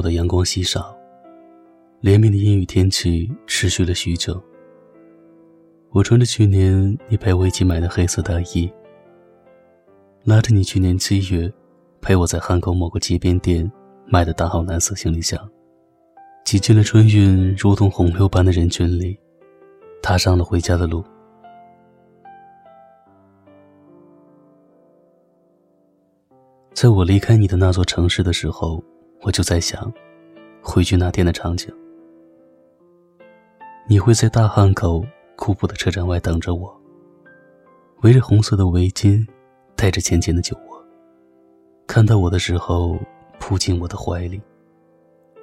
的阳光稀少，连绵的阴雨天气持续了许久。我穿着去年你陪我一起买的黑色大衣，拉着你去年七月陪我在汉口某个街边店买的大号蓝色行李箱，挤进了春运如同洪流般的人群里，踏上了回家的路。在我离开你的那座城市的时候，我就在想，回去那天的场景。你会在大汉口古朴的车站外等着我，围着红色的围巾，带着浅浅的酒窝。看到我的时候，扑进我的怀里。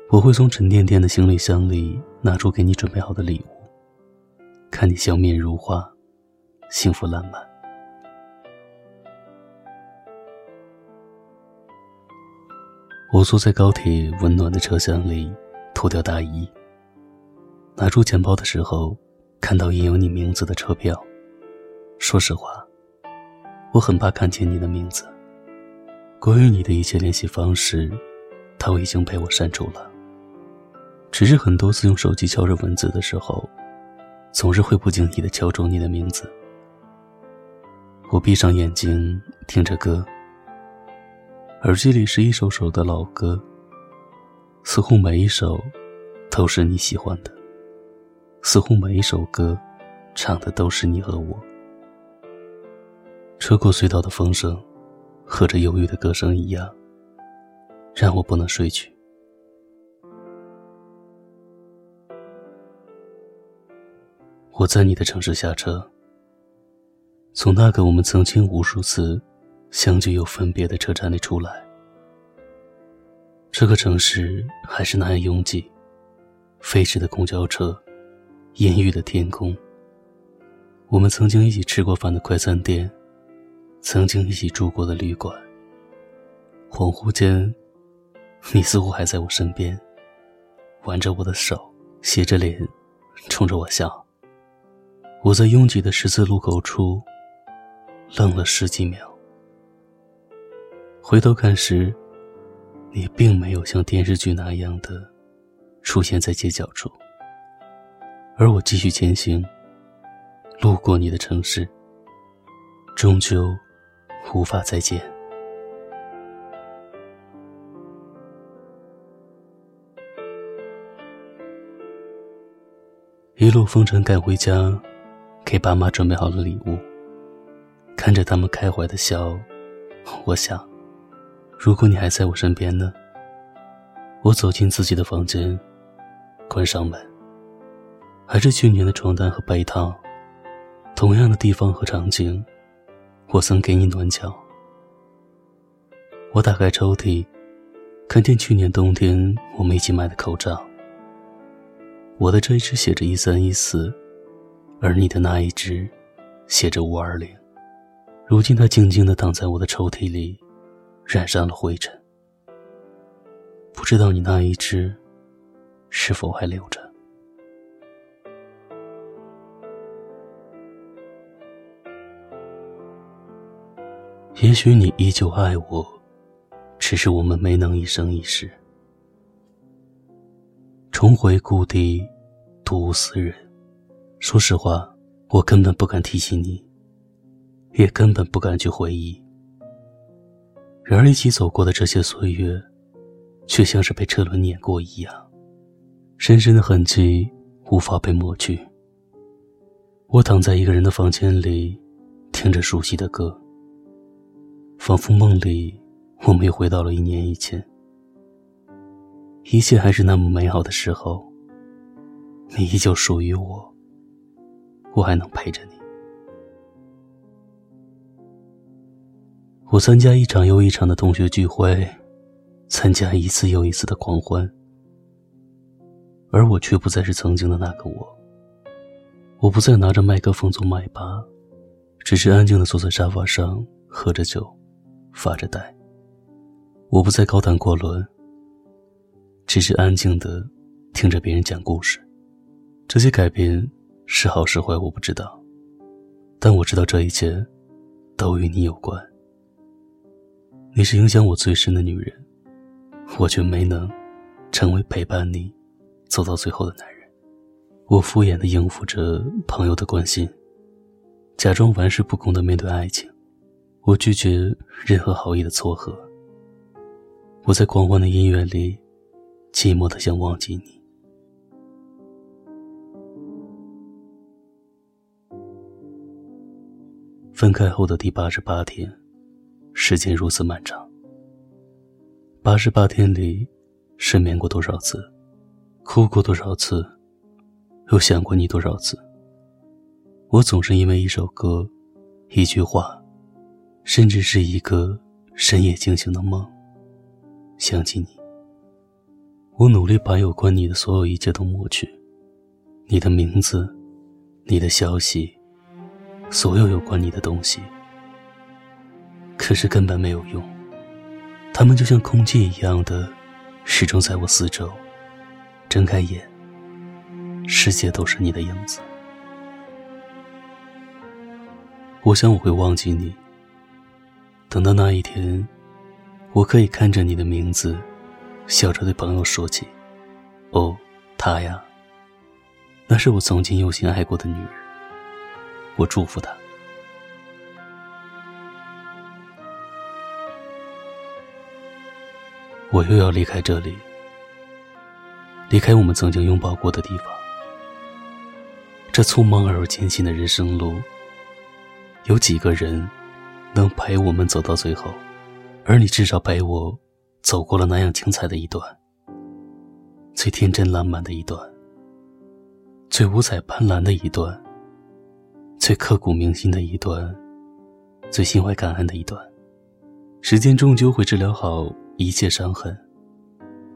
我会从沉甸甸的行李箱里拿出给你准备好的礼物，看你笑面如花，幸福烂漫。我坐在高铁温暖的车厢里，脱掉大衣。拿出钱包的时候，看到印有你名字的车票。说实话，我很怕看见你的名字。关于你的一切联系方式，都已经被我删除了。只是很多次用手机敲着文字的时候，总是会不经意的敲中你的名字。我闭上眼睛，听着歌。耳机里是一首首的老歌，似乎每一首都是你喜欢的，似乎每一首歌唱的都是你和我。车过隧道的风声，和这忧郁的歌声一样，让我不能睡去。我在你的城市下车，从那个我们曾经无数次。相聚又分别的车站里出来，这个城市还是那样拥挤，飞驰的公交车，阴郁的天空。我们曾经一起吃过饭的快餐店，曾经一起住过的旅馆。恍惚间，你似乎还在我身边，挽着我的手，斜着脸，冲着我笑。我在拥挤的十字路口处，愣了十几秒。回头看时，你并没有像电视剧那样的出现在街角处，而我继续前行，路过你的城市，终究无法再见。一路风尘赶回家，给爸妈准备好了礼物，看着他们开怀的笑，我想。如果你还在我身边呢？我走进自己的房间，关上门。还是去年的床单和被套，同样的地方和场景，我曾给你暖脚。我打开抽屉，看见去年冬天我们一起买的口罩。我的这一只写着一三一四，而你的那一只写着五二零。如今它静静地躺在我的抽屉里。染上了灰尘，不知道你那一只是否还留着？也许你依旧爱我，只是我们没能一生一世。重回故地，独无思人。说实话，我根本不敢提起你，也根本不敢去回忆。然而，一起走过的这些岁月，却像是被车轮碾过一样，深深的痕迹无法被抹去。我躺在一个人的房间里，听着熟悉的歌，仿佛梦里我们又回到了一年以前。一切还是那么美好的时候，你依旧属于我，我还能陪着你。我参加一场又一场的同学聚会，参加一次又一次的狂欢，而我却不再是曾经的那个我。我不再拿着麦克风做麦霸，只是安静的坐在沙发上喝着酒，发着呆。我不再高谈阔论，只是安静的听着别人讲故事。这些改变是好是坏，我不知道，但我知道这一切都与你有关。你是影响我最深的女人，我却没能成为陪伴你走到最后的男人。我敷衍的应付着朋友的关心，假装玩世不恭的面对爱情。我拒绝任何好意的撮合。我在狂欢的音乐里，寂寞的想忘记你。分开后的第八十八天，时间如此漫长。八十八天里，失眠过多少次，哭过多少次，又想过你多少次。我总是因为一首歌，一句话。甚至是一个深夜惊醒的梦，想起你。我努力把有关你的所有一切都抹去，你的名字，你的消息，所有有关你的东西。可是根本没有用，他们就像空气一样的，始终在我四周。睁开眼，世界都是你的影子。我想我会忘记你。等到那一天，我可以看着你的名字，笑着对朋友说起：“哦，她呀，那是我曾经用心爱过的女人。”我祝福她。我又要离开这里，离开我们曾经拥抱过的地方。这匆忙而又艰辛的人生路，有几个人？能陪我们走到最后，而你至少陪我走过了那样精彩的一段，最天真烂漫的一段，最五彩斑斓的一段，最刻骨铭心的一段，最心怀感恩的一段。时间终究会治疗好一切伤痕，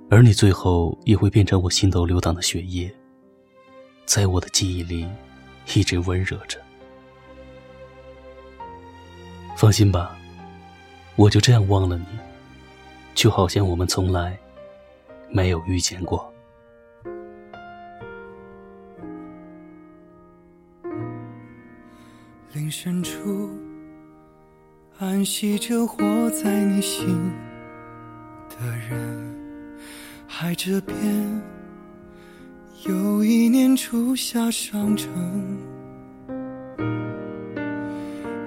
而你最后也会变成我心头流淌的血液，在我的记忆里一直温热着。放心吧，我就这样忘了你，就好像我们从来没有遇见过。林深处安息着活在你心的人，海这边有一年初夏上城。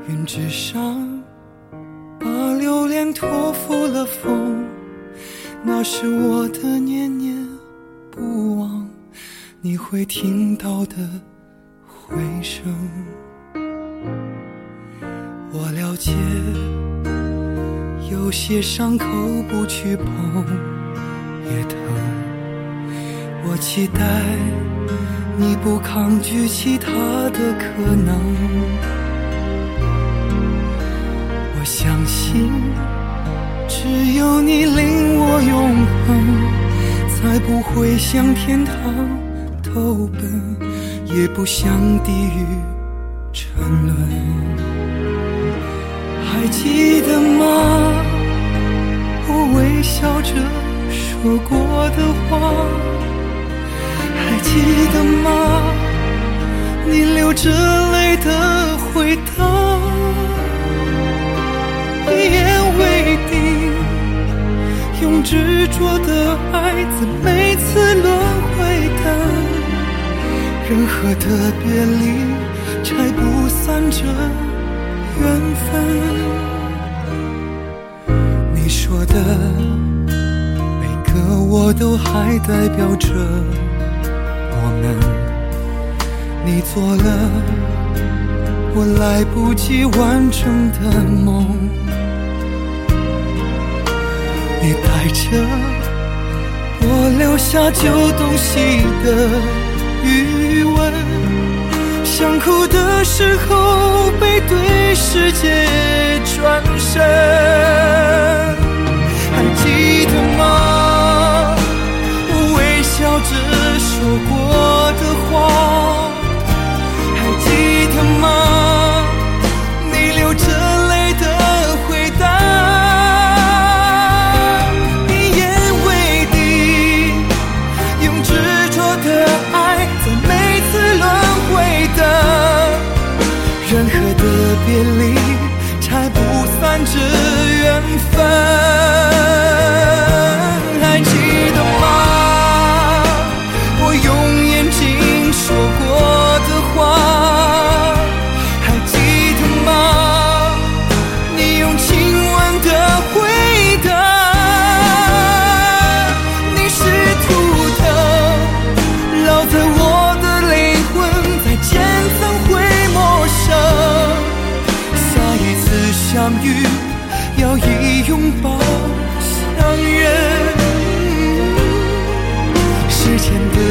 云之上，把留恋托付了风，那是我的念念不忘，你会听到的回声。我了解，有些伤口不去碰也疼。我期待你不抗拒其他的可能。我相信，只有你令我永恒，才不会向天堂投奔，也不向地狱沉沦。还记得吗？笑着说过的话，还记得吗？你流着泪的回答。一言为定，用执着的爱在每次轮回的任何的别离，拆不散这缘分。说的每个我都还代表着我们。你做了我来不及完成的梦。你带着我留下旧东西的余温，想哭的时候背对世界转身，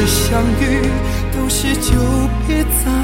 相遇，都是久别再。